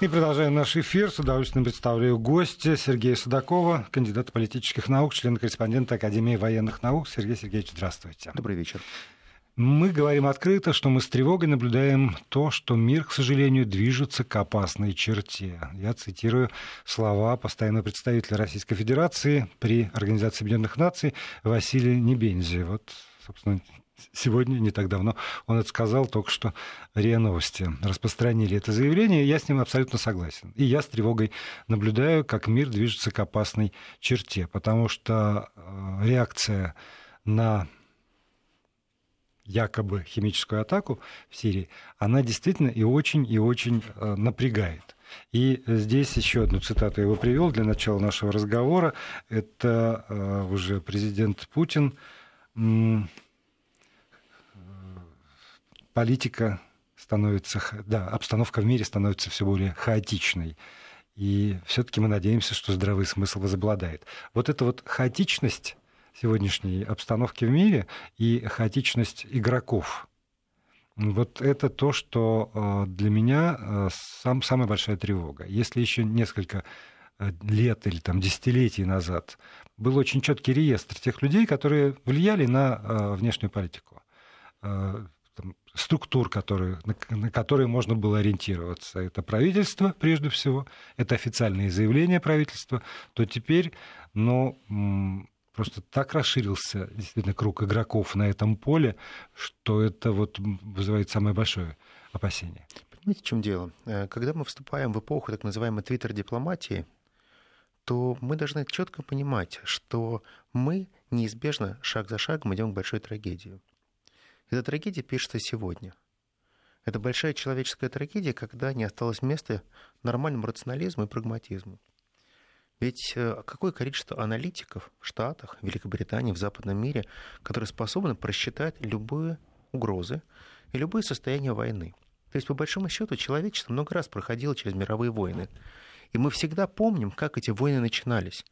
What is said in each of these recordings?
И продолжаем наш эфир. С удовольствием представляю гостя Сергея Судакова, кандидата политических наук, члена-корреспондента Академии военных наук. Сергей Сергеевич, здравствуйте. Добрый вечер. Мы говорим открыто, что мы с тревогой наблюдаем то, что мир, к сожалению, движется к опасной черте. Я цитирую слова постоянного представителя Российской Федерации при Организации Объединенных Наций Василия Небензи. Вот, собственно, сегодня, не так давно, он это сказал только что РИА Новости. Распространили это заявление, и я с ним абсолютно согласен. И я с тревогой наблюдаю, как мир движется к опасной черте, потому что э, реакция на якобы химическую атаку в Сирии, она действительно и очень, и очень э, напрягает. И здесь еще одну цитату я его привел для начала нашего разговора. Это э, уже президент Путин политика становится, да, обстановка в мире становится все более хаотичной. И все-таки мы надеемся, что здравый смысл возобладает. Вот эта вот хаотичность сегодняшней обстановки в мире и хаотичность игроков, вот это то, что э, для меня э, сам, самая большая тревога. Если еще несколько э, лет или там, десятилетий назад был очень четкий реестр тех людей, которые влияли на внешнюю политику там, структур, которые, на, на которые можно было ориентироваться. Это правительство, прежде всего, это официальные заявления правительства, то теперь, ну, просто так расширился действительно круг игроков на этом поле, что это вот вызывает самое большое опасение. Понимаете, в чем дело? Э, когда мы вступаем в эпоху так называемой твиттер-дипломатии, то мы должны четко понимать, что мы неизбежно шаг за шагом идем к большой трагедии. Эта трагедия пишется сегодня. Это большая человеческая трагедия, когда не осталось места нормальному рационализму и прагматизму. Ведь э, какое количество аналитиков в Штатах, в Великобритании, в западном мире, которые способны просчитать любые угрозы и любые состояния войны. То есть, по большому счету, человечество много раз проходило через мировые войны. И мы всегда помним, как эти войны начинались.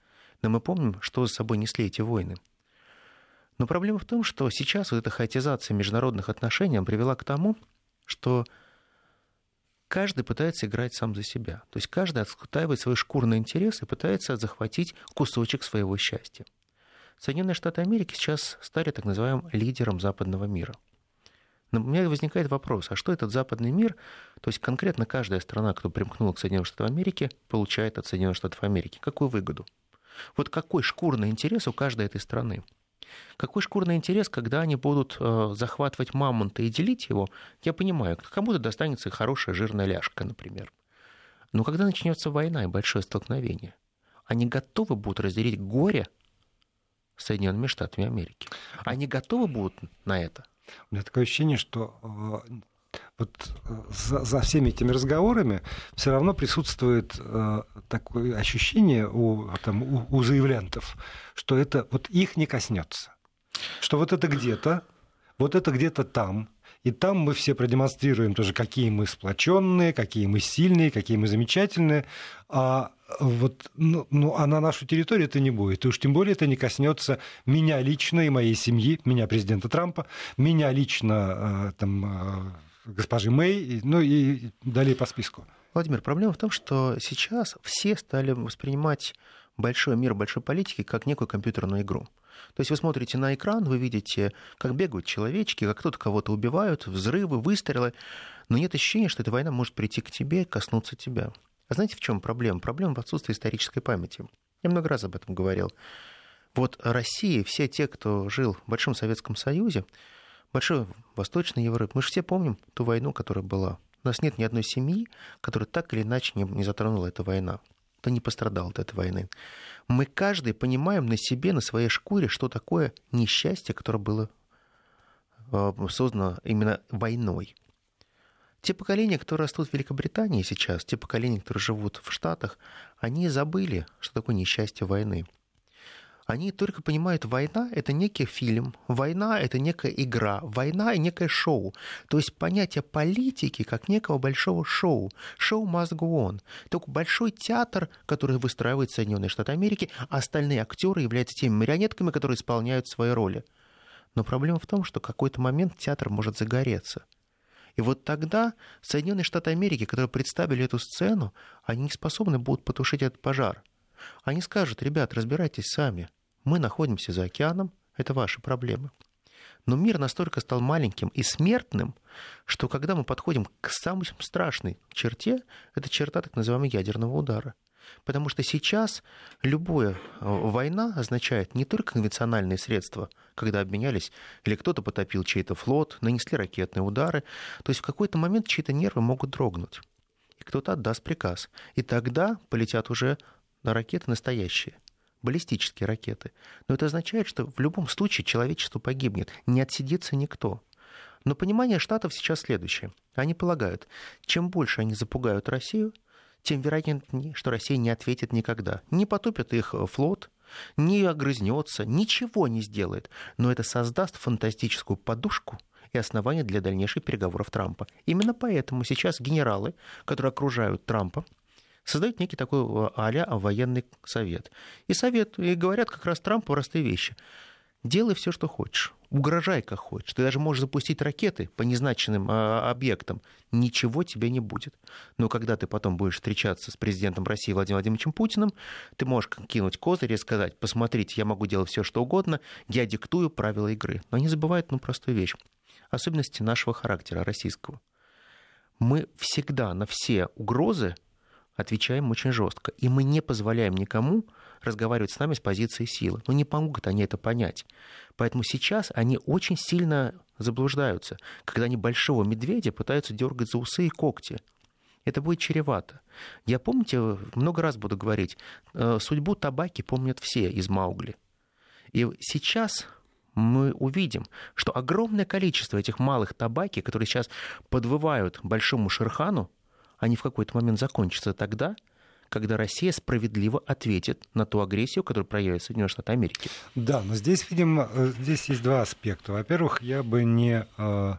Но мы помним, что за собой несли эти войны. Но проблема в том, что сейчас вот эта хаотизация международных отношений привела к тому, что каждый пытается играть сам за себя. То есть каждый отстаивает свой шкурный интерес и пытается захватить кусочек своего счастья. Соединенные Штаты Америки сейчас стали так называемым лидером западного мира. Но у меня возникает вопрос, а что этот западный мир, то есть конкретно каждая страна, кто примкнула к Соединенным Штатам Америки, получает от Соединенных Штатов Америки? Какую выгоду? Вот какой шкурный интерес у каждой этой страны? Какой шкурный интерес, когда они будут э, захватывать мамонта и делить его, я понимаю, кому-то достанется хорошая жирная ляжка, например. Но когда начнется война и большое столкновение, они готовы будут разделить горе с Соединенными Штатами Америки. Они готовы будут на это? У меня такое ощущение, что э, вот э, за, за всеми этими разговорами все равно присутствует э, такое ощущение у, там, у, у заявлянтов, что это вот их не коснется. Что вот это где-то, вот это где-то там, и там мы все продемонстрируем тоже, какие мы сплоченные, какие мы сильные, какие мы замечательные. А вот, ну, ну, а на нашу территорию это не будет. И уж тем более это не коснется меня лично и моей семьи, меня, президента Трампа, меня лично, э, там, госпожи Мэй, ну и далее по списку. Владимир, проблема в том, что сейчас все стали воспринимать большой мир большой политики как некую компьютерную игру. То есть вы смотрите на экран, вы видите, как бегают человечки, как кто-то кого-то убивают, взрывы, выстрелы, но нет ощущения, что эта война может прийти к тебе, коснуться тебя. А знаете, в чем проблема? Проблема в отсутствии исторической памяти. Я много раз об этом говорил. Вот Россия, все те, кто жил в Большом Советском Союзе, большой Восточной Европе. Мы же все помним ту войну, которая была. У нас нет ни одной семьи, которая так или иначе не, не затронула эта война. Кто не пострадал от этой войны. Мы каждый понимаем на себе, на своей шкуре, что такое несчастье, которое было э, создано именно войной. Те поколения, которые растут в Великобритании сейчас, те поколения, которые живут в Штатах, они забыли, что такое несчастье войны они только понимают, война — это некий фильм, война — это некая игра, война — некое шоу. То есть понятие политики как некого большого шоу. Шоу must go on. Только большой театр, который выстраивает Соединенные Штаты Америки, а остальные актеры являются теми марионетками, которые исполняют свои роли. Но проблема в том, что в какой-то момент театр может загореться. И вот тогда Соединенные Штаты Америки, которые представили эту сцену, они не способны будут потушить этот пожар. Они скажут, ребят, разбирайтесь сами. Мы находимся за океаном, это ваши проблемы. Но мир настолько стал маленьким и смертным, что когда мы подходим к самой страшной черте, это черта так называемого ядерного удара. Потому что сейчас любая э, война означает не только конвенциональные средства, когда обменялись, или кто-то потопил чей-то флот, нанесли ракетные удары. То есть в какой-то момент чьи-то нервы могут дрогнуть. И кто-то отдаст приказ. И тогда полетят уже на ракеты настоящие баллистические ракеты. Но это означает, что в любом случае человечество погибнет, не отсидится никто. Но понимание Штатов сейчас следующее. Они полагают, чем больше они запугают Россию, тем вероятнее, что Россия не ответит никогда. Не потопит их флот, не огрызнется, ничего не сделает. Но это создаст фантастическую подушку и основание для дальнейших переговоров Трампа. Именно поэтому сейчас генералы, которые окружают Трампа, создают некий такой а военный совет. И совет, и говорят как раз Трампу простые вещи. Делай все, что хочешь. Угрожай, как хочешь. Ты даже можешь запустить ракеты по незначенным а, объектам. Ничего тебе не будет. Но когда ты потом будешь встречаться с президентом России Владимиром Владимировичем Путиным, ты можешь кинуть козырь и сказать, посмотрите, я могу делать все, что угодно, я диктую правила игры. Но они забывают ну, простую вещь. Особенности нашего характера, российского. Мы всегда на все угрозы отвечаем очень жестко. И мы не позволяем никому разговаривать с нами с позиции силы. Но не помогут они это понять. Поэтому сейчас они очень сильно заблуждаются, когда они большого медведя пытаются дергать за усы и когти. Это будет чревато. Я, помните, много раз буду говорить, э, судьбу табаки помнят все из Маугли. И сейчас мы увидим, что огромное количество этих малых табаки, которые сейчас подвывают большому Шерхану, они в какой-то момент закончатся тогда, когда Россия справедливо ответит на ту агрессию, которую проявит Соединенные Штаты Америки. Да, но здесь, видимо, э, здесь есть два аспекта. Во-первых, я бы не, э,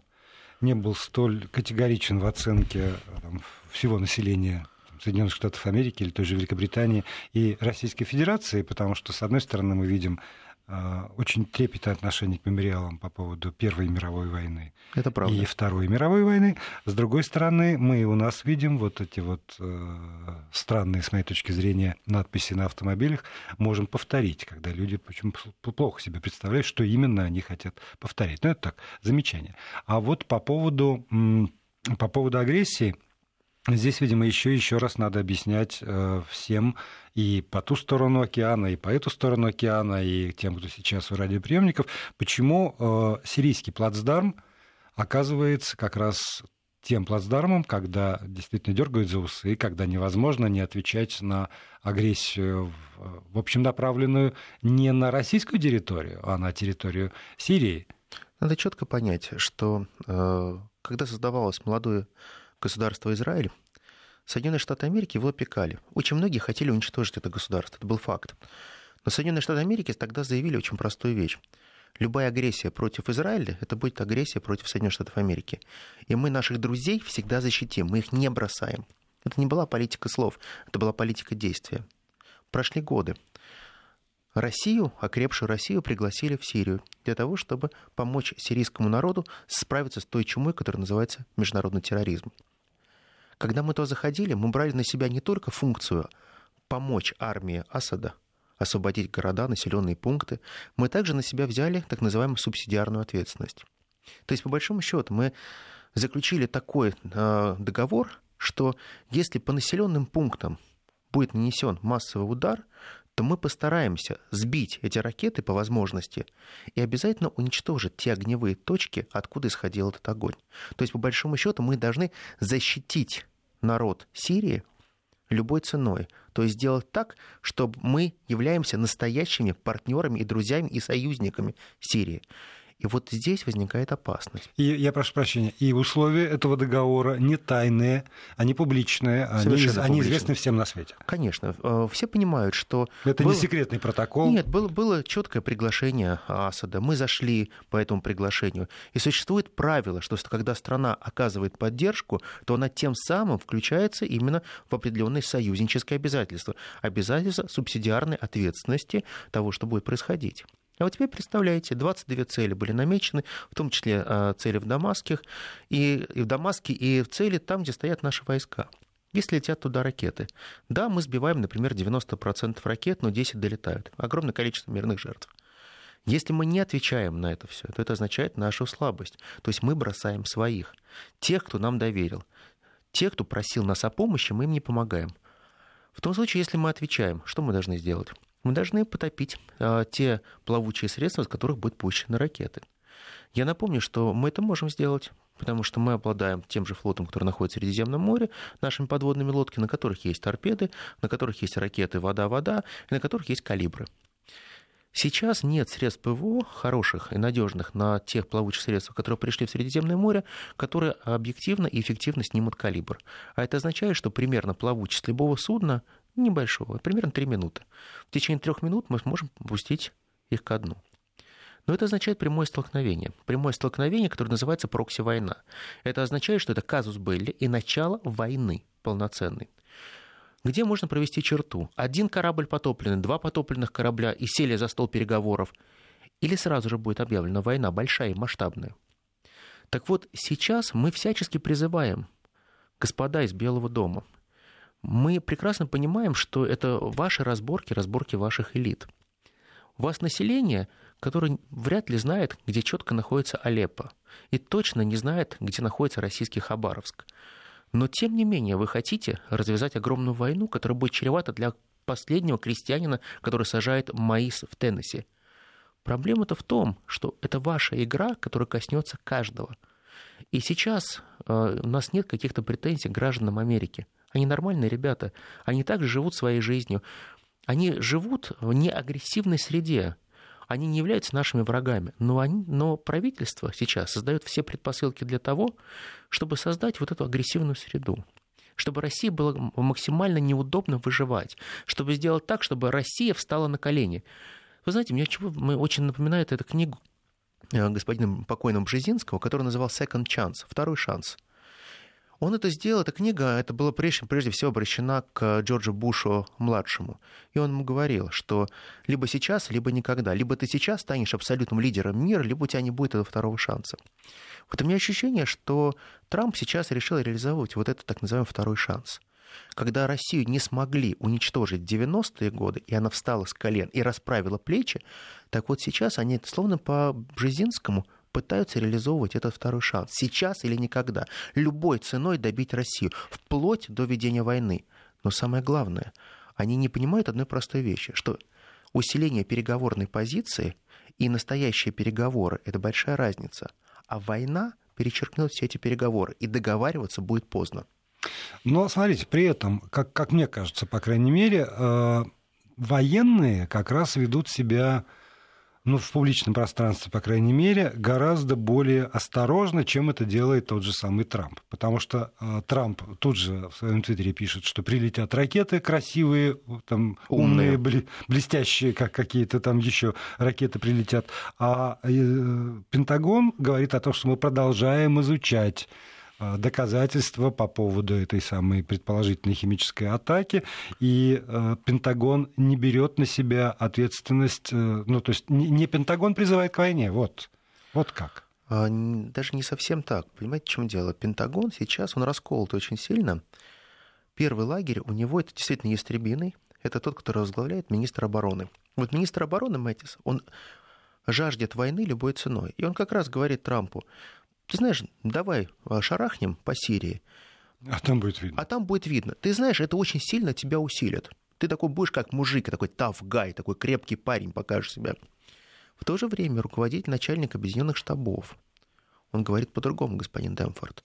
не был столь категоричен в оценке э, там, всего населения Соединенных Штатов Америки или той же Великобритании и Российской Федерации, потому что, с одной стороны, мы видим очень трепетное отношение к мемориалам по поводу Первой мировой войны Это правда. и Второй мировой войны. С другой стороны, мы у нас видим вот эти вот э, странные, с моей точки зрения, надписи на автомобилях. Можем повторить, когда люди почему плохо себе представляют, что именно они хотят повторить. Ну, это так, замечание. А вот по поводу, по поводу агрессии, Здесь, видимо, еще еще раз надо объяснять э, всем и по ту сторону океана, и по эту сторону океана, и тем, кто сейчас у радиоприемников, почему э, сирийский плацдарм оказывается как раз тем плацдармом, когда действительно дергают за усы, когда невозможно не отвечать на агрессию, в общем, направленную не на российскую территорию, а на территорию Сирии. Надо четко понять, что э, когда создавалось молодое государство Израиль, Соединенные Штаты Америки его опекали. Очень многие хотели уничтожить это государство, это был факт. Но Соединенные Штаты Америки тогда заявили очень простую вещь. Любая агрессия против Израиля – это будет агрессия против Соединенных Штатов Америки. И мы наших друзей всегда защитим, мы их не бросаем. Это не была политика слов, это была политика действия. Прошли годы. Россию, окрепшую Россию, пригласили в Сирию для того, чтобы помочь сирийскому народу справиться с той чумой, которая называется международный терроризм. Когда мы туда заходили, мы брали на себя не только функцию помочь армии Асада освободить города, населенные пункты, мы также на себя взяли так называемую субсидиарную ответственность. То есть, по большому счету, мы заключили такой э, договор, что если по населенным пунктам будет нанесен массовый удар, то мы постараемся сбить эти ракеты по возможности и обязательно уничтожить те огневые точки, откуда исходил этот огонь. То есть, по большому счету, мы должны защитить народ Сирии любой ценой. То есть сделать так, чтобы мы являемся настоящими партнерами и друзьями и союзниками Сирии. И вот здесь возникает опасность. И, я прошу прощения, и условия этого договора не тайные, они публичные, они, они известны всем на свете. Конечно. Э, все понимают, что... Это был... не секретный протокол. Нет, было, было четкое приглашение Асада. Мы зашли по этому приглашению. И существует правило, что когда страна оказывает поддержку, то она тем самым включается именно в определенные союзнические обязательства. Обязательства субсидиарной ответственности того, что будет происходить. А вот теперь представляете, 22 цели были намечены, в том числе а, цели в Дамаске, и, и в Дамаске, и в цели там, где стоят наши войска. Если летят туда ракеты. Да, мы сбиваем, например, 90% ракет, но 10 долетают. Огромное количество мирных жертв. Если мы не отвечаем на это все, то это означает нашу слабость. То есть мы бросаем своих. Тех, кто нам доверил. Тех, кто просил нас о помощи, мы им не помогаем. В том случае, если мы отвечаем, что мы должны сделать? Мы должны потопить а, те плавучие средства, из которых будут пущены ракеты. Я напомню, что мы это можем сделать, потому что мы обладаем тем же флотом, который находится в Средиземном море, нашими подводными лодками, на которых есть торпеды, на которых есть ракеты «Вода-вода», и на которых есть калибры. Сейчас нет средств ПВО хороших и надежных на тех плавучих средствах, которые пришли в Средиземное море, которые объективно и эффективно снимут калибр. А это означает, что примерно плавучесть любого судна небольшого, примерно 3 минуты. В течение трех минут мы сможем пустить их ко дну. Но это означает прямое столкновение. Прямое столкновение, которое называется прокси-война. Это означает, что это казус Белли и начало войны полноценной. Где можно провести черту? Один корабль потопленный, два потопленных корабля и сели за стол переговоров. Или сразу же будет объявлена война, большая и масштабная. Так вот, сейчас мы всячески призываем, господа из Белого дома, мы прекрасно понимаем, что это ваши разборки, разборки ваших элит. У вас население, которое вряд ли знает, где четко находится Алеппо, и точно не знает, где находится российский Хабаровск. Но, тем не менее, вы хотите развязать огромную войну, которая будет чревата для последнего крестьянина, который сажает маис в Теннесси. Проблема-то в том, что это ваша игра, которая коснется каждого. И сейчас э, у нас нет каких-то претензий к гражданам Америки. Они нормальные ребята. Они также живут своей жизнью. Они живут в неагрессивной среде они не являются нашими врагами, но, они, но правительство сейчас создает все предпосылки для того, чтобы создать вот эту агрессивную среду чтобы России было максимально неудобно выживать, чтобы сделать так, чтобы Россия встала на колени. Вы знаете, мне чего, мне очень напоминает эта книгу э, господина покойного Бжезинского, который называл «Second Chance», «Второй шанс». Он это сделал, эта книга, это было прежде, прежде всего обращена к Джорджу Бушу-младшему. И он ему говорил, что либо сейчас, либо никогда. Либо ты сейчас станешь абсолютным лидером мира, либо у тебя не будет этого второго шанса. Вот у меня ощущение, что Трамп сейчас решил реализовать вот этот так называемый второй шанс. Когда Россию не смогли уничтожить в 90-е годы, и она встала с колен и расправила плечи, так вот сейчас они, словно по Бжезинскому, пытаются реализовывать этот второй шанс. Сейчас или никогда. Любой ценой добить Россию. Вплоть до ведения войны. Но самое главное, они не понимают одной простой вещи, что усиление переговорной позиции и настоящие переговоры – это большая разница. А война перечеркнет все эти переговоры, и договариваться будет поздно. Но смотрите, при этом, как, как мне кажется, по крайней мере, э, военные как раз ведут себя ну, в публичном пространстве, по крайней мере, гораздо более осторожно, чем это делает тот же самый Трамп. Потому что э, Трамп тут же в своем твиттере пишет, что прилетят ракеты красивые, там, умные, умные блестящие, как какие-то там еще ракеты прилетят. А э, Пентагон говорит о том, что мы продолжаем изучать доказательства по поводу этой самой предположительной химической атаки, и э, Пентагон не берет на себя ответственность, э, ну, то есть не, не Пентагон призывает к войне, вот, вот как. А, даже не совсем так. Понимаете, в чем дело? Пентагон сейчас, он расколот очень сильно. Первый лагерь у него это действительно ястребиный. Это тот, который возглавляет министр обороны. Вот министр обороны Мэтис, он жаждет войны любой ценой. И он как раз говорит Трампу, ты знаешь, давай а, шарахнем по Сирии. А там будет видно. А там будет видно. Ты знаешь, это очень сильно тебя усилит. Ты такой будешь как мужик, такой guy, такой крепкий парень, покажешь себя. В то же время руководитель начальник объединенных штабов, он говорит по-другому, господин Демфорд.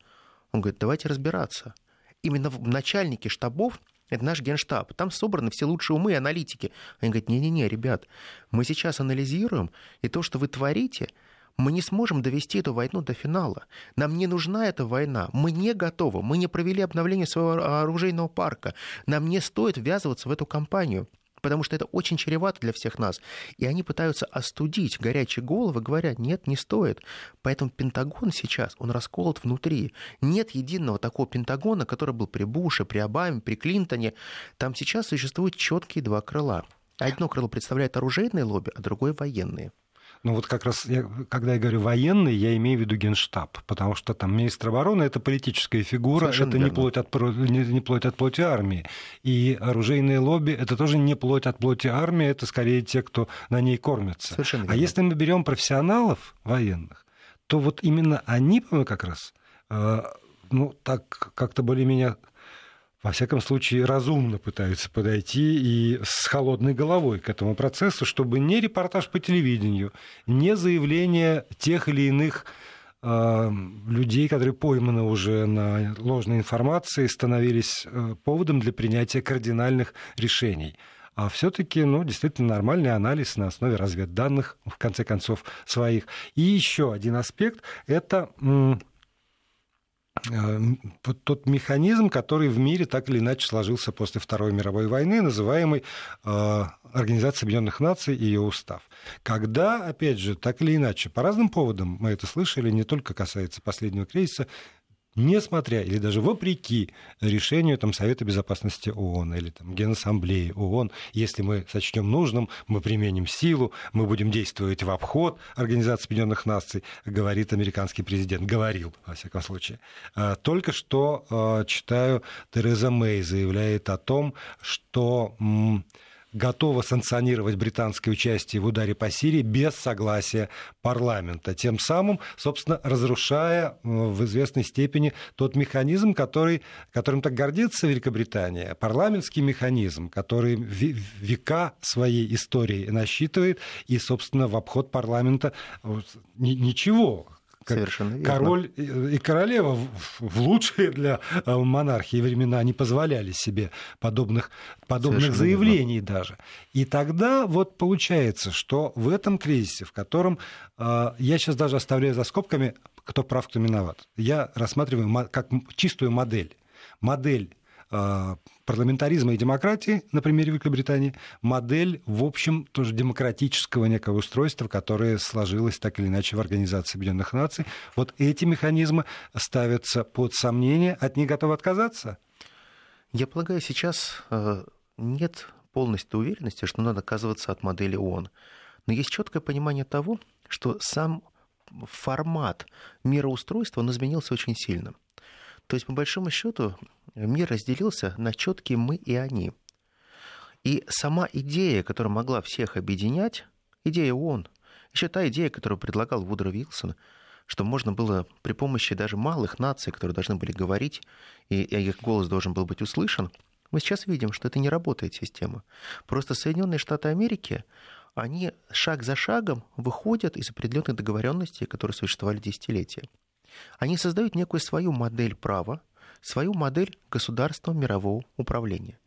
Он говорит, давайте разбираться. Именно в начальнике штабов это наш генштаб. Там собраны все лучшие умы и аналитики. Они говорят, не-не-не, ребят, мы сейчас анализируем, и то, что вы творите, мы не сможем довести эту войну до финала. Нам не нужна эта война. Мы не готовы. Мы не провели обновление своего оружейного парка. Нам не стоит ввязываться в эту кампанию потому что это очень чревато для всех нас. И они пытаются остудить горячие головы, говоря, нет, не стоит. Поэтому Пентагон сейчас, он расколот внутри. Нет единого такого Пентагона, который был при Буше, при Обаме, при Клинтоне. Там сейчас существуют четкие два крыла. Одно крыло представляет оружейное лобби, а другое военные. Ну вот как раз, я, когда я говорю военный, я имею в виду генштаб, потому что там министр обороны это политическая фигура, Совершенно это не плоть, от, не, не плоть от плоти армии. И оружейные лобби это тоже не плоть от плоти армии, это скорее те, кто на ней кормятся. Совершенно а если мы берем профессионалов военных, то вот именно они, по-моему, как раз, э, ну, так как-то более-менее во всяком случае, разумно пытаются подойти и с холодной головой к этому процессу, чтобы не репортаж по телевидению, не заявление тех или иных э, людей, которые пойманы уже на ложной информации, становились э, поводом для принятия кардинальных решений. А все-таки, ну, действительно нормальный анализ на основе разведданных, в конце концов, своих. И еще один аспект – это Э, тот механизм, который в мире так или иначе сложился после Второй мировой войны, называемый э, Организацией Объединенных Наций и ее устав. Когда, опять же, так или иначе, по разным поводам мы это слышали, не только касается последнего кризиса, несмотря или даже вопреки решению там, Совета Безопасности ООН или там, Генассамблеи ООН, если мы сочтем нужным, мы применим силу, мы будем действовать в обход Организации Объединенных Наций, говорит американский президент, говорил, во всяком случае. А, только что а, читаю, Тереза Мэй заявляет о том, что готова санкционировать британское участие в ударе по Сирии без согласия парламента, тем самым, собственно, разрушая э, в известной степени тот механизм, который, которым так гордится Великобритания, парламентский механизм, который века своей истории насчитывает, и, собственно, в обход парламента ничего Совершенно верно. Король и королева в лучшие для э, монархии времена не позволяли себе подобных, подобных заявлений верно. даже. И тогда вот получается, что в этом кризисе, в котором э, я сейчас даже оставляю за скобками, кто прав, кто виноват, я рассматриваю как чистую модель. Модель э, парламентаризма и демократии на примере Великобритании, модель, в общем, тоже демократического некого устройства, которое сложилось так или иначе в Организации Объединенных Наций. Вот эти механизмы ставятся под сомнение, от них готовы отказаться? Я полагаю, сейчас э, нет полностью уверенности, что надо отказываться от модели ООН. Но есть четкое понимание того, что сам формат мироустройства, он изменился очень сильно. То есть, по большому счету, мир разделился на четкие мы и они. И сама идея, которая могла всех объединять, идея ООН, еще та идея, которую предлагал Вудро Вилсон, что можно было при помощи даже малых наций, которые должны были говорить, и их голос должен был быть услышан, мы сейчас видим, что это не работает система. Просто Соединенные Штаты Америки, они шаг за шагом выходят из определенных договоренностей, которые существовали десятилетия. Они создают некую свою модель права, свою модель государства мирового управления.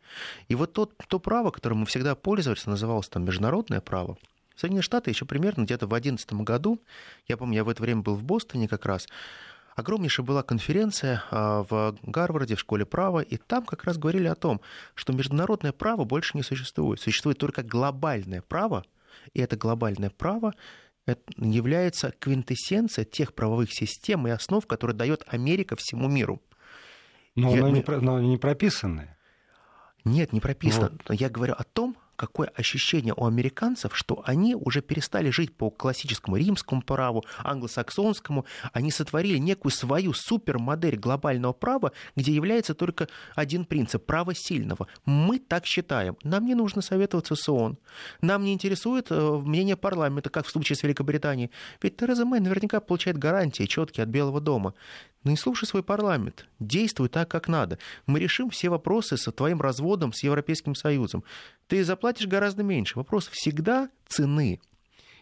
И вот то, то право, которым мы всегда пользовались, называлось там международное право, Соединенные Штаты еще примерно где-то в 2011 году, я помню, я в это время был в Бостоне как раз, огромнейшая была конференция а, в Гарварде, в школе права, и там как раз говорили о том, что международное право больше не существует. Существует только глобальное право, и это глобальное право является квинтэссенцией тех правовых систем и основ, которые дает Америка всему миру. Но, Я, они, мы... но они не прописаны. Нет, не прописано. Вот. Я говорю о том, какое ощущение у американцев, что они уже перестали жить по классическому римскому праву, англосаксонскому, они сотворили некую свою супермодель глобального права, где является только один принцип – право сильного. Мы так считаем. Нам не нужно советоваться с ООН. Нам не интересует э, мнение парламента, как в случае с Великобританией. Ведь Тереза Мэй наверняка получает гарантии четкие от Белого дома. Ну не слушай свой парламент, действуй так, как надо. Мы решим все вопросы со твоим разводом с Европейским Союзом. Ты заплатишь гораздо меньше. Вопрос всегда цены.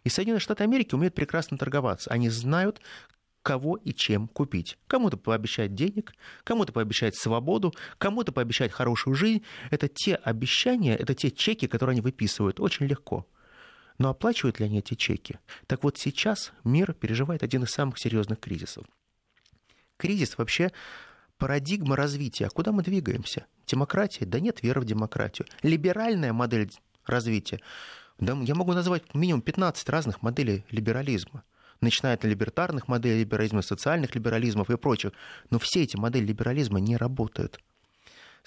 И Соединенные Штаты Америки умеют прекрасно торговаться. Они знают, кого и чем купить. Кому-то пообещать денег, кому-то пообещать свободу, кому-то пообещать хорошую жизнь. Это те обещания, это те чеки, которые они выписывают очень легко. Но оплачивают ли они эти чеки? Так вот сейчас мир переживает один из самых серьезных кризисов кризис вообще парадигма развития. А куда мы двигаемся? Демократия? Да нет веры в демократию. Либеральная модель развития. Да, я могу назвать минимум 15 разных моделей либерализма. Начиная от либертарных моделей либерализма, социальных либерализмов и прочих. Но все эти модели либерализма не работают.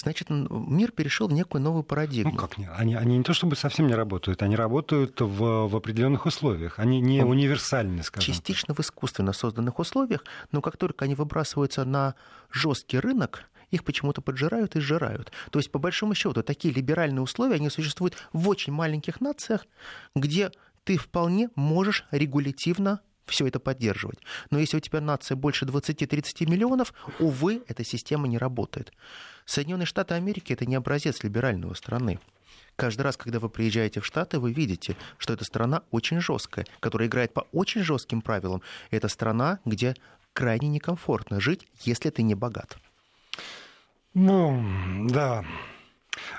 Значит, мир перешел в некую новую парадигму. Ну как не? Они, они не то чтобы совсем не работают, они работают в, в определенных условиях. Они не ну, универсальны, скажем. Частично так. в искусственно созданных условиях, но как только они выбрасываются на жесткий рынок, их почему-то поджирают и сжирают. То есть, по большому счету, такие либеральные условия, они существуют в очень маленьких нациях, где ты вполне можешь регулятивно все это поддерживать. Но если у тебя нация больше 20-30 миллионов, увы, эта система не работает. Соединенные Штаты Америки это не образец либерального страны. Каждый раз, когда вы приезжаете в Штаты, вы видите, что эта страна очень жесткая, которая играет по очень жестким правилам. Это страна, где крайне некомфортно жить, если ты не богат. Ну, да.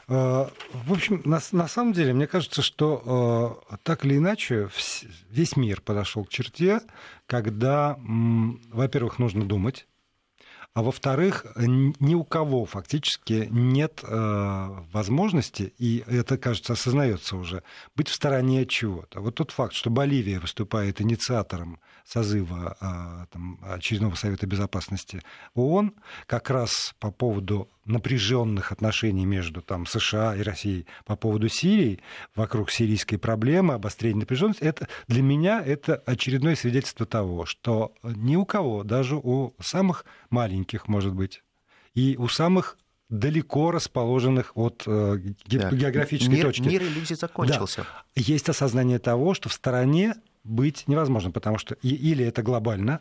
Э, в общем, на, на самом деле, мне кажется, что э, так или иначе весь мир подошел к черте, когда, во-первых, нужно думать, а во-вторых, ни у кого фактически нет э, возможности, и это, кажется, осознается уже, быть в стороне от чего-то. Вот тот факт, что Боливия выступает инициатором созыва э, там, очередного Совета Безопасности ООН, как раз по поводу напряженных отношений между там, США и Россией по поводу Сирии, вокруг сирийской проблемы, обострения напряженности, это, для меня это очередное свидетельство того, что ни у кого, даже у самых маленьких, может быть, и у самых далеко расположенных от э, да. географической мир, точки. Мир иллюзий закончился. Да. Есть осознание того, что в стороне быть невозможно, потому что или это глобально,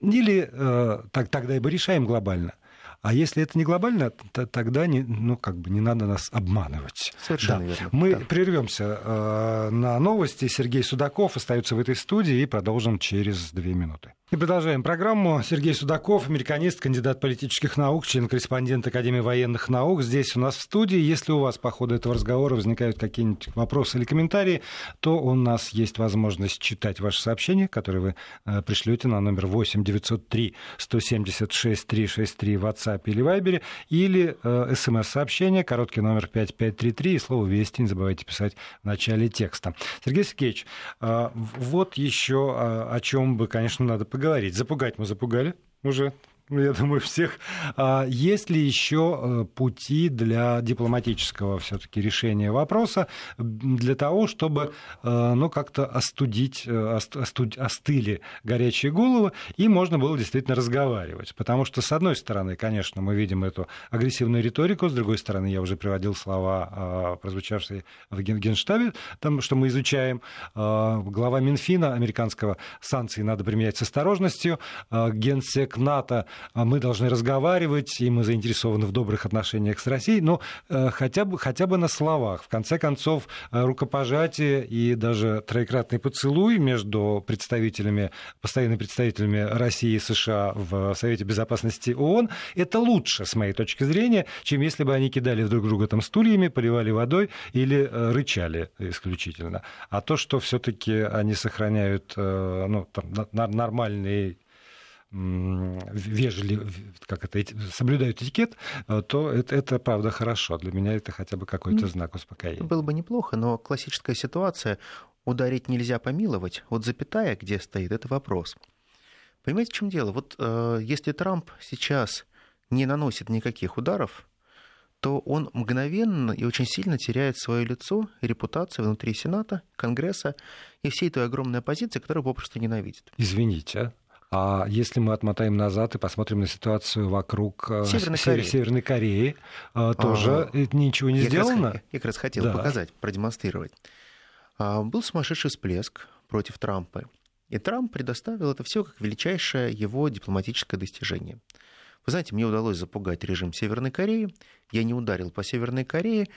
или э, так, тогда и мы решаем глобально – а если это не глобально, то, тогда не, ну, как бы не надо нас обманывать. Совершенно да. верно. Мы да. прервемся э, на новости. Сергей Судаков остается в этой студии и продолжим через две минуты. И продолжаем программу. Сергей Судаков, американист, кандидат политических наук, член-корреспондент Академии военных наук. Здесь у нас в студии. Если у вас по ходу этого разговора возникают какие-нибудь вопросы или комментарии, то у нас есть возможность читать ваши сообщения, которые вы э, пришлете на номер 8 903 176 363 в WhatsApp или Viber, или э, смс-сообщение, короткий номер 5533 и слово «Вести». Не забывайте писать в начале текста. Сергей Сергеевич, э, вот еще э, о чем бы, конечно, надо поговорить. Запугать мы запугали уже я думаю, всех. А есть ли еще э, пути для дипломатического все-таки решения вопроса, для того, чтобы э, ну, как-то остудить, э, остуд, остыли горячие головы, и можно было действительно разговаривать? Потому что, с одной стороны, конечно, мы видим эту агрессивную риторику, с другой стороны, я уже приводил слова, прозвучавшие в Генштабе, там, что мы изучаем. Глава Минфина американского санкции надо применять с осторожностью. Генсек НАТО а мы должны разговаривать, и мы заинтересованы в добрых отношениях с Россией, но э, хотя бы, хотя бы на словах. В конце концов, э, рукопожатие и даже троекратный поцелуй между представителями, постоянными представителями России и США в Совете Безопасности ООН, это лучше, с моей точки зрения, чем если бы они кидали друг друга там стульями, поливали водой или э, рычали исключительно. А то, что все-таки они сохраняют ну, там, нормальный вежливо, как это, соблюдают этикет, э, то это, это правда хорошо. Для меня это хотя бы какой-то знак успокоения. Было бы неплохо, но классическая ситуация ударить нельзя помиловать. Вот запятая, где стоит, это вопрос. Понимаете, в чем дело? Вот э, если Трамп сейчас не наносит никаких ударов, то он мгновенно и очень сильно теряет свое лицо и репутацию внутри Сената, Конгресса и всей той огромной оппозиции, которую попросту ненавидит. Извините, а? А если мы отмотаем назад и посмотрим на ситуацию вокруг э, Северной Кореи, Северной Кореи э, тоже а, ничего не я сделано. Как раз, я как раз хотел да. показать, продемонстрировать. А, был сумасшедший всплеск против Трампа. И Трамп предоставил это все как величайшее его дипломатическое достижение. Вы знаете, мне удалось запугать режим Северной Кореи. Я не ударил по Северной Корее.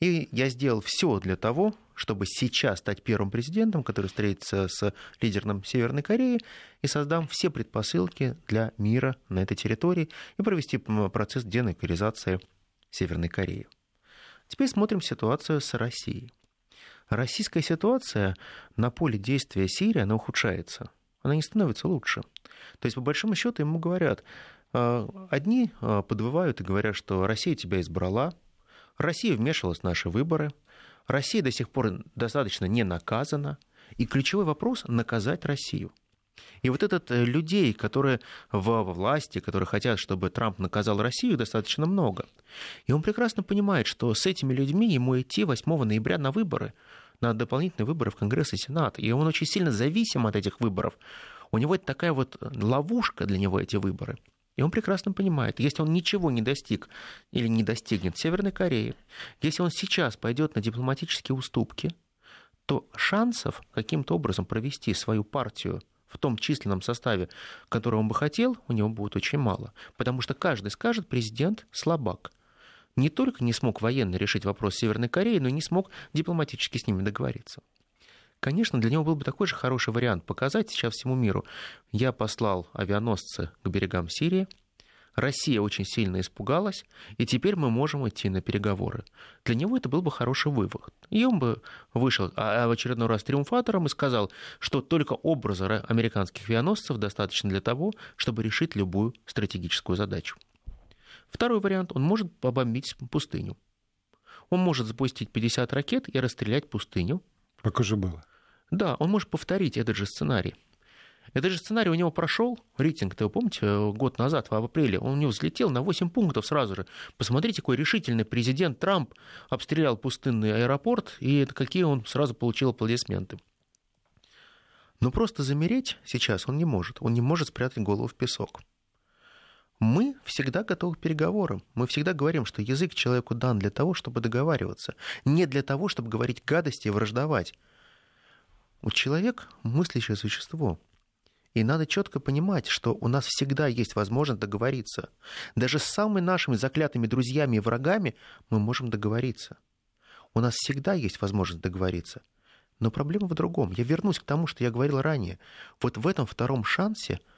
И я сделал все для того, чтобы сейчас стать первым президентом, который встретится с лидером Северной Кореи и создам все предпосылки для мира на этой территории и провести процесс денуклеаризации Северной Кореи. Теперь смотрим ситуацию с Россией. Российская ситуация на поле действия Сирии, она ухудшается. Она не становится лучше. То есть, по большому счету, ему говорят, а, одни а, подвывают и говорят, что Россия тебя избрала, Россия вмешивалась в наши выборы, Россия до сих пор достаточно не наказана, и ключевой вопрос – наказать Россию. И вот этот э, людей, которые во власти, которые хотят, чтобы Трамп наказал Россию, достаточно много. И он прекрасно понимает, что с этими людьми ему идти 8 ноября на выборы, на дополнительные выборы в Конгресс и Сенат. И он очень сильно зависим от этих выборов. У него это такая вот ловушка для него, эти выборы. И он прекрасно понимает, если он ничего не достиг или не достигнет Северной Корее, если он сейчас пойдет на дипломатические уступки, то шансов каким-то образом провести свою партию в том численном составе, который он бы хотел, у него будет очень мало. Потому что каждый скажет, президент слабак. Не только не смог военно решить вопрос Северной Кореи, но и не смог дипломатически с ними договориться. Конечно, для него был бы такой же хороший вариант показать сейчас всему миру. Я послал авианосцы к берегам Сирии, Россия очень сильно испугалась, и теперь мы можем идти на переговоры. Для него это был бы хороший вывод. И он бы вышел а, а в очередной раз триумфатором и сказал, что только образа американских авианосцев достаточно для того, чтобы решить любую стратегическую задачу. Второй вариант, он может побомбить пустыню. Он может запустить 50 ракет и расстрелять пустыню. Как уже было. Да, он может повторить этот же сценарий. Этот же сценарий у него прошел, рейтинг, вы помните, год назад, в апреле, он у него взлетел на 8 пунктов сразу же. Посмотрите, какой решительный президент Трамп обстрелял пустынный аэропорт, и какие он сразу получил аплодисменты. Но просто замереть сейчас он не может. Он не может спрятать голову в песок. Мы всегда готовы к переговорам. Мы всегда говорим, что язык человеку дан для того, чтобы договариваться. Не для того, чтобы говорить гадости и враждовать. У человека мыслящее существо. И надо четко понимать, что у нас всегда есть возможность договориться. Даже с самыми нашими заклятыми друзьями и врагами мы можем договориться. У нас всегда есть возможность договориться. Но проблема в другом. Я вернусь к тому, что я говорил ранее. Вот в этом втором шансе –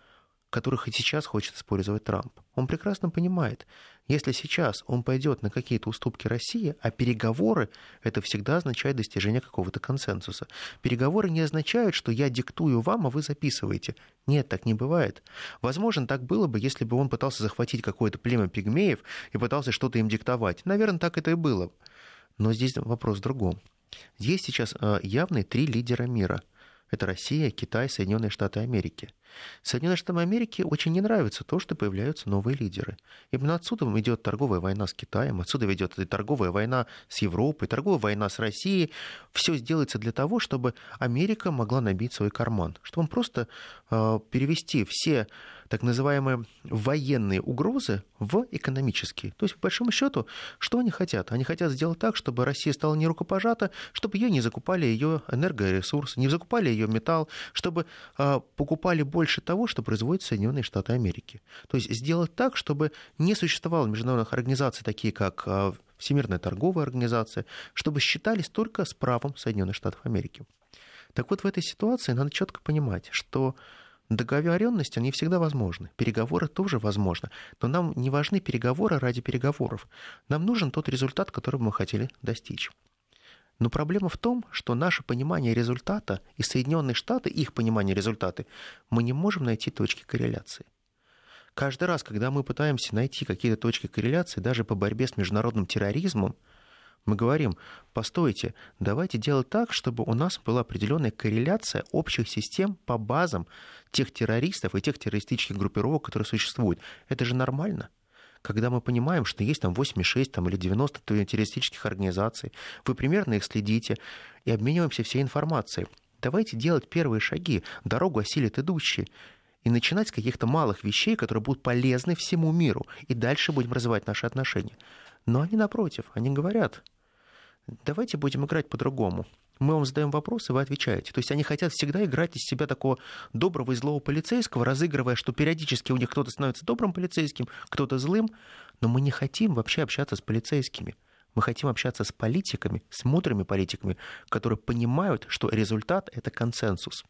которых и сейчас хочет использовать Трамп. Он прекрасно понимает, если сейчас он пойдет на какие-то уступки России, а переговоры это всегда означает достижение какого-то консенсуса. Переговоры не означают, что я диктую вам, а вы записываете. Нет, так не бывает. Возможно, так было бы, если бы он пытался захватить какое-то племя пигмеев и пытался что-то им диктовать. Наверное, так это и было. Но здесь вопрос в другом. Есть сейчас э, явные три лидера мира. Это Россия, Китай, Соединенные Штаты Америки – Соединенным Штатам Америки очень не нравится то, что появляются новые лидеры. Именно отсюда идет торговая война с Китаем, отсюда идет и торговая война с Европой, торговая война с Россией. Все сделается для того, чтобы Америка могла набить свой карман, чтобы он просто э, перевести все так называемые военные угрозы в экономические. То есть, по большому счету, что они хотят? Они хотят сделать так, чтобы Россия стала не рукопожата, чтобы ее не закупали ее энергоресурсы, не закупали ее металл, чтобы э, покупали больше того, что производят Соединенные Штаты Америки. То есть сделать так, чтобы не существовало международных организаций, такие как э, Всемирная торговая организация, чтобы считались только с правом Соединенных Штатов Америки. Так вот, в этой ситуации надо четко понимать, что Договоренности, они всегда возможны. Переговоры тоже возможны. Но нам не важны переговоры ради переговоров. Нам нужен тот результат, который мы хотели достичь. Но проблема в том, что наше понимание результата и Соединенные Штаты, их понимание результата, мы не можем найти точки корреляции. Каждый раз, когда мы пытаемся найти какие-то точки корреляции, даже по борьбе с международным терроризмом, мы говорим, постойте, давайте делать так, чтобы у нас была определенная корреляция общих систем по базам тех террористов и тех террористических группировок, которые существуют. Это же нормально когда мы понимаем, что есть там 86 там, или 90 террористических организаций, вы примерно их следите и обмениваемся всей информацией. Давайте делать первые шаги, дорогу осилит идущие, и начинать с каких-то малых вещей, которые будут полезны всему миру, и дальше будем развивать наши отношения. Но они напротив, они говорят, давайте будем играть по-другому. Мы вам задаем вопросы, вы отвечаете. То есть они хотят всегда играть из себя такого доброго и злого полицейского, разыгрывая, что периодически у них кто-то становится добрым полицейским, кто-то злым. Но мы не хотим вообще общаться с полицейскими. Мы хотим общаться с политиками, с мудрыми политиками, которые понимают, что результат — это консенсус.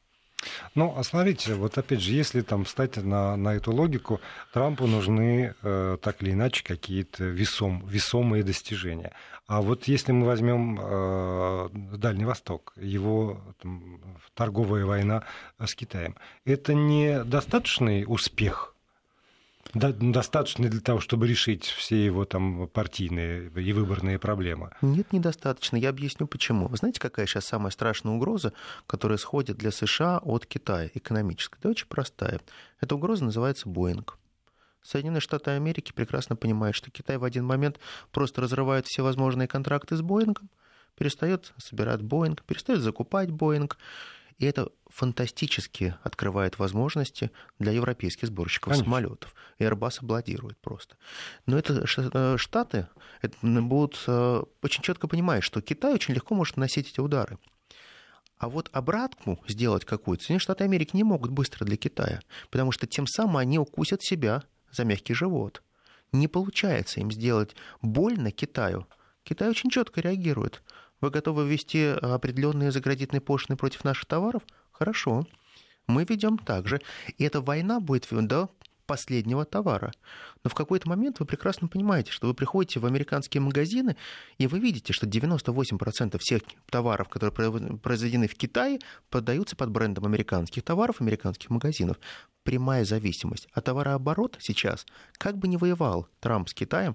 Ну, а смотрите, вот опять же, если там встать на, на эту логику, Трампу нужны э, так или иначе какие-то весом, весомые достижения. А вот если мы возьмем э, Дальний Восток, его там, торговая война с Китаем, это не достаточный успех достаточно для того, чтобы решить все его там партийные и выборные проблемы? Нет, недостаточно. Я объясню почему. Вы знаете, какая сейчас самая страшная угроза, которая сходит для США от Китая, экономическая? Это очень простая. Эта угроза называется Боинг. Соединенные Штаты Америки прекрасно понимают, что Китай в один момент просто разрывает все возможные контракты с Боингом, перестает собирать Боинг, перестает закупать Боинг, и это фантастически открывает возможности для европейских сборщиков Конечно. самолетов. Airbus аплодирует просто. Но это э, Штаты это будут э, очень четко понимать, что Китай очень легко может наносить эти удары. А вот обратку сделать какую-то Соединенные Штаты Америки не могут быстро для Китая, потому что тем самым они укусят себя за мягкий живот. Не получается им сделать больно Китаю. Китай очень четко реагирует. Вы готовы ввести определенные заградительные пошлины против наших товаров? Хорошо. Мы ведем так же. И эта война будет до последнего товара. Но в какой-то момент вы прекрасно понимаете, что вы приходите в американские магазины, и вы видите, что 98% всех товаров, которые произведены в Китае, продаются под брендом американских товаров, американских магазинов. Прямая зависимость. А товарооборот сейчас, как бы ни воевал Трамп с Китаем,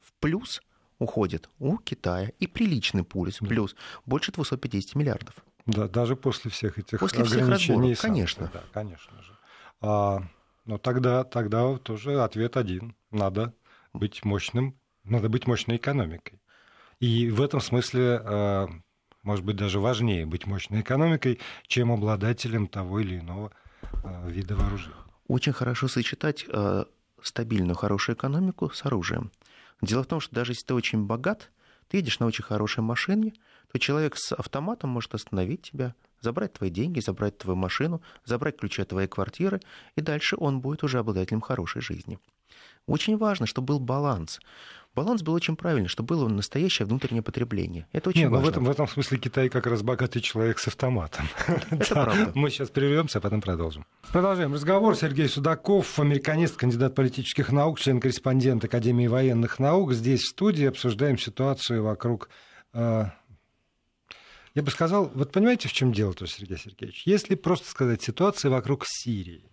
в плюс – уходит у Китая и приличный пульс, плюс больше 250 миллиардов. Да, даже после всех этих после. Всех разборов, конечно. Да, конечно же. А, но тогда, тогда тоже ответ один. Надо быть мощным, надо быть мощной экономикой. И в этом смысле, а, может быть, даже важнее быть мощной экономикой, чем обладателем того или иного а, вида вооружения. Очень хорошо сочетать а, стабильную, хорошую экономику с оружием. Дело в том, что даже если ты очень богат, ты едешь на очень хорошей машине, то человек с автоматом может остановить тебя, забрать твои деньги, забрать твою машину, забрать ключи от твоей квартиры, и дальше он будет уже обладателем хорошей жизни. Очень важно, чтобы был баланс. Баланс был очень правильный, чтобы было настоящее внутреннее потребление. Это очень Не, важно. Ну в, этом, в этом смысле Китай как раз богатый человек с автоматом. Это правда. Мы сейчас прервемся, а потом продолжим. Продолжаем разговор. Сергей Судаков, американист, кандидат политических наук, член-корреспондент Академии военных наук. Здесь в студии обсуждаем ситуацию вокруг э, я бы сказал, вот понимаете, в чем дело-то, Сергей Сергеевич? Если просто сказать ситуация вокруг Сирии,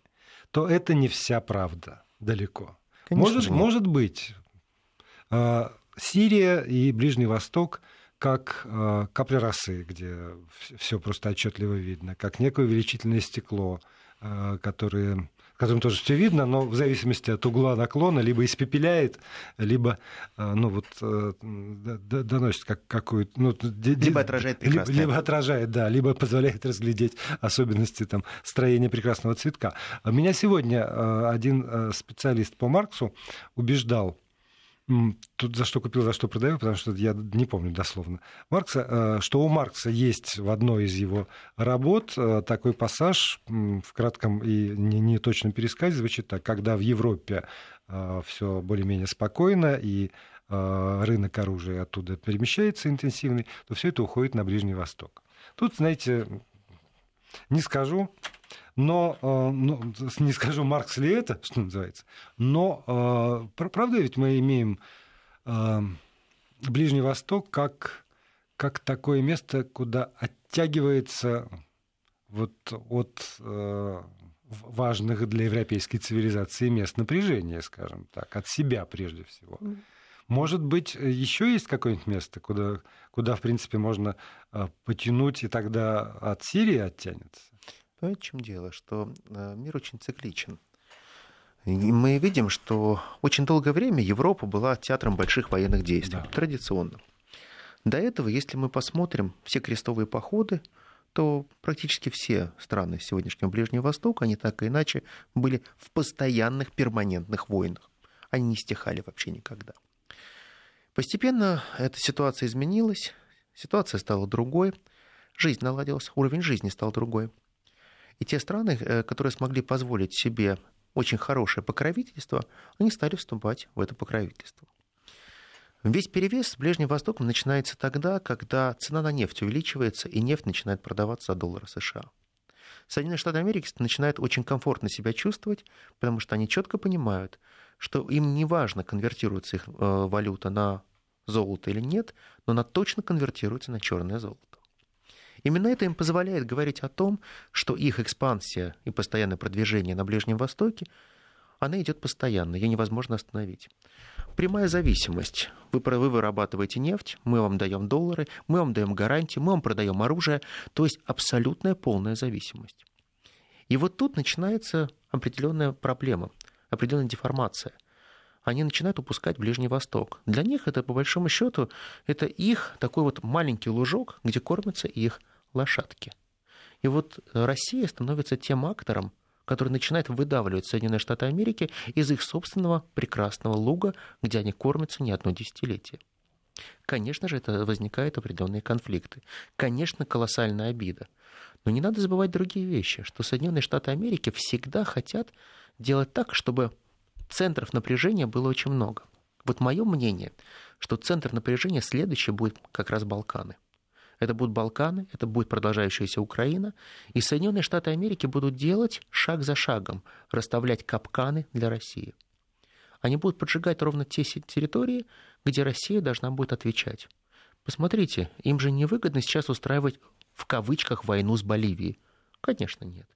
то это не вся правда далеко. Конечно может, может быть, а, Сирия и Ближний Восток как э, капля росы, где все просто отчетливо видно, как некое увеличительное стекло, э, которое которым тоже все видно, но в зависимости от угла наклона либо испепеляет, либо ну, вот, доносит как, какую-то... Ну, либо отражает прекрасное. Либо, либо отражает, да, либо позволяет разглядеть особенности там, строения прекрасного цветка. Меня сегодня один специалист по Марксу убеждал, Тут за что купил, за что продаю, потому что я не помню дословно. Маркса, э, что у Маркса есть в одной из его работ э, такой пассаж в кратком и не точном пересказе звучит так, когда в Европе э, все более-менее спокойно и рынок оружия оттуда перемещается интенсивный, то все это уходит на Ближний Восток. Тут, знаете, не скажу, но, ну, не скажу, Маркс ли это, что называется, но, правда, ведь мы имеем Ближний Восток как, как такое место, куда оттягивается вот от э, важных для европейской цивилизации мест напряжения, скажем так, от себя прежде всего. Может быть, еще есть какое-нибудь место, куда, куда, в принципе, можно э, потянуть, и тогда от Сирии оттянется? Понимаете, в чем дело? Что э, мир очень цикличен. И мы видим, что очень долгое время Европа была театром больших военных действий, да. традиционно. До этого, если мы посмотрим все крестовые походы, то практически все страны сегодняшнего Ближнего Востока, они так или иначе были в постоянных перманентных войнах. Они не стихали вообще никогда. Постепенно эта ситуация изменилась, ситуация стала другой, жизнь наладилась, уровень жизни стал другой. И те страны, э, которые смогли позволить себе очень хорошее покровительство, они стали вступать в это покровительство. Весь перевес с Ближним Востоком начинается тогда, когда цена на нефть увеличивается, и нефть начинает продаваться за доллары США. Соединенные Штаты Америки начинают очень комфортно себя чувствовать, потому что они четко понимают, что им не важно, конвертируется их э, валюта на золото или нет, но она точно конвертируется на черное золото. Именно это им позволяет говорить о том, что их экспансия и постоянное продвижение на Ближнем Востоке она идет постоянно, ее невозможно остановить. Прямая зависимость. Вы, вы вырабатываете нефть, мы вам даем доллары, мы вам даем гарантии, мы вам продаем оружие. То есть абсолютная полная зависимость. И вот тут начинается определенная проблема, определенная деформация. Они начинают упускать Ближний Восток. Для них это, по большому счету, это их такой вот маленький лужок, где кормятся их лошадки. И вот Россия становится тем актором, который начинает выдавливать Соединенные Штаты Америки из их собственного прекрасного луга, где они кормятся не одно десятилетие. Конечно же, это возникают определенные конфликты. Конечно, колоссальная обида. Но не надо забывать другие вещи, что Соединенные Штаты Америки всегда хотят делать так, чтобы центров напряжения было очень много. Вот мое мнение, что центр напряжения следующий будет как раз Балканы – это будут Балканы, это будет продолжающаяся Украина. И Соединенные Штаты Америки будут делать шаг за шагом, расставлять капканы для России. Они будут поджигать ровно те территории, где Россия должна будет отвечать. Посмотрите, им же невыгодно сейчас устраивать в кавычках войну с Боливией. Конечно, нет.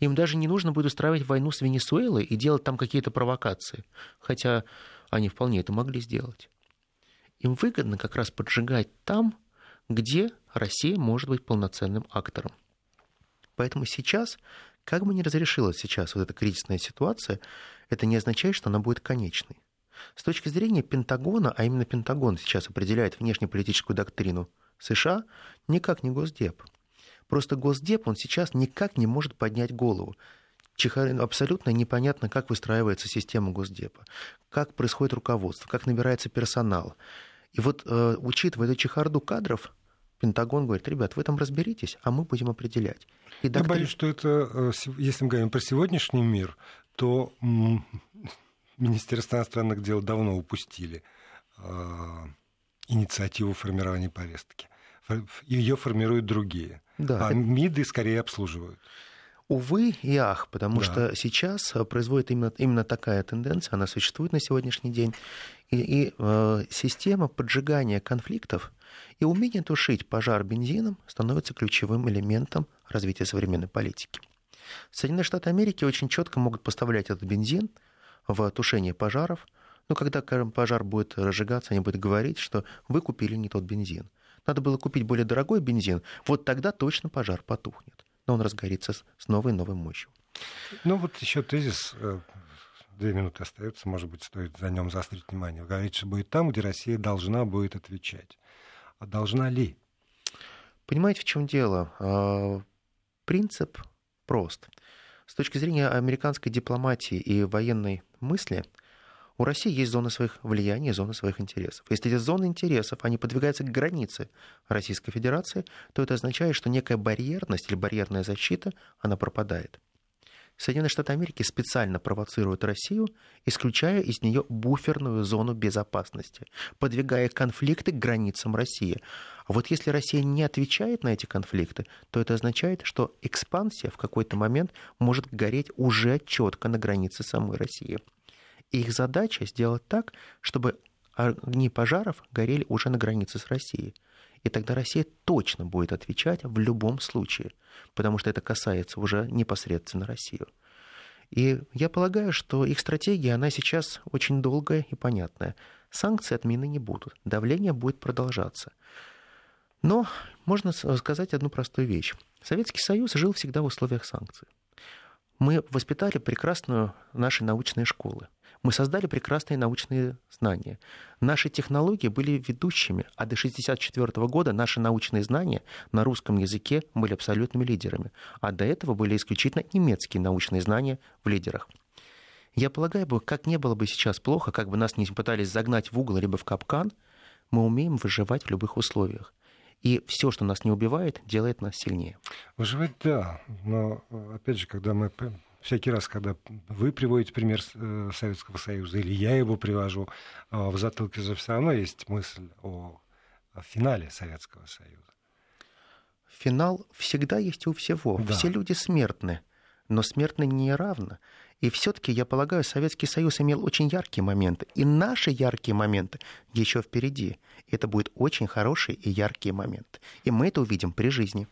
Им даже не нужно будет устраивать войну с Венесуэлой и делать там какие-то провокации. Хотя они вполне это могли сделать. Им выгодно как раз поджигать там, где Россия может быть полноценным актором. Поэтому сейчас, как бы ни разрешилась сейчас вот эта кризисная ситуация, это не означает, что она будет конечной. С точки зрения Пентагона, а именно Пентагон сейчас определяет внешнеполитическую доктрину США, никак не Госдеп. Просто Госдеп, он сейчас никак не может поднять голову. Абсолютно непонятно, как выстраивается система Госдепа, как происходит руководство, как набирается персонал. И вот, э, учитывая эту чехарду кадров, Пентагон говорит, ребят, вы там разберитесь, а мы будем определять. И доктри... Я боюсь, что это, э, если мы говорим про сегодняшний мир, то Министерство иностранных дел давно упустили э, инициативу формирования повестки. Ее формируют другие. Да. А МИДы скорее обслуживают. Увы и ах, потому да. что сейчас э, производит именно, именно такая тенденция, она существует на сегодняшний день. И, и э, система поджигания конфликтов и умение тушить пожар бензином становится ключевым элементом развития современной политики. Соединенные Штаты Америки очень четко могут поставлять этот бензин в тушение пожаров, но когда пожар будет разжигаться, они будут говорить, что вы купили не тот бензин. Надо было купить более дорогой бензин, вот тогда точно пожар потухнет но он разгорится с новой новой мощью. Ну вот еще тезис, э, две минуты остается, может быть, стоит за нем заострить внимание. Вы говорите, что будет там, где Россия должна будет отвечать. А должна ли? Понимаете, в чем дело? А, принцип прост. С точки зрения американской дипломатии и военной мысли – у России есть зоны своих влияний, зоны своих интересов. Если эти зоны интересов, они подвигаются к границе Российской Федерации, то это означает, что некая барьерность или барьерная защита, она пропадает. Соединенные Штаты Америки специально провоцируют Россию, исключая из нее буферную зону безопасности, подвигая конфликты к границам России. А вот если Россия не отвечает на эти конфликты, то это означает, что экспансия в какой-то момент может гореть уже четко на границе самой России. Их задача сделать так, чтобы огни пожаров горели уже на границе с Россией. И тогда Россия точно будет отвечать в любом случае, потому что это касается уже непосредственно Россию. И я полагаю, что их стратегия, она сейчас очень долгая и понятная. Санкции отмены не будут, давление будет продолжаться. Но можно сказать одну простую вещь. Советский Союз жил всегда в условиях санкций. Мы воспитали прекрасную наши научные школы. Мы создали прекрасные научные знания. Наши технологии были ведущими, а до 1964 года наши научные знания на русском языке были абсолютными лидерами. А до этого были исключительно немецкие научные знания в лидерах. Я полагаю, как не было бы сейчас плохо, как бы нас не пытались загнать в угол либо в капкан, мы умеем выживать в любых условиях. И все, что нас не убивает, делает нас сильнее. Выживать, да. Но, опять же, когда мы всякий раз, когда вы приводите пример э, Советского Союза, или я его привожу, э, в затылке же все равно есть мысль о, о финале Советского Союза. Финал всегда есть у всего. Да. Все люди смертны, но смертны не равно. И все-таки, я полагаю, Советский Союз имел очень яркие моменты. И наши яркие моменты еще впереди. Это будут очень хорошие и яркие моменты. И мы это увидим при жизни.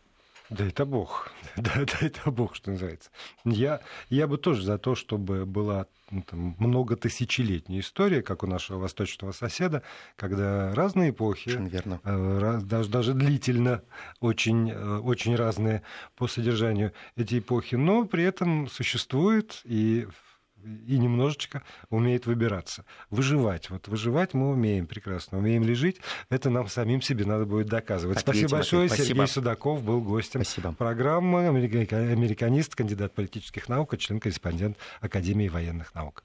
Да это бог. Да, да это бог, что называется. Я, я бы тоже за то, чтобы была ну, там, многотысячелетняя история, как у нашего восточного соседа, когда разные эпохи, верно. Э, даже, даже длительно, очень, э, очень разные по содержанию эти эпохи, но при этом существуют и и немножечко умеет выбираться. Выживать. Вот выживать мы умеем прекрасно. Умеем ли жить, это нам самим себе надо будет доказывать. Ответим, спасибо большое. Ответим. Сергей спасибо. Судаков был гостем спасибо. программы. Американист, кандидат политических наук, член-корреспондент Академии военных наук.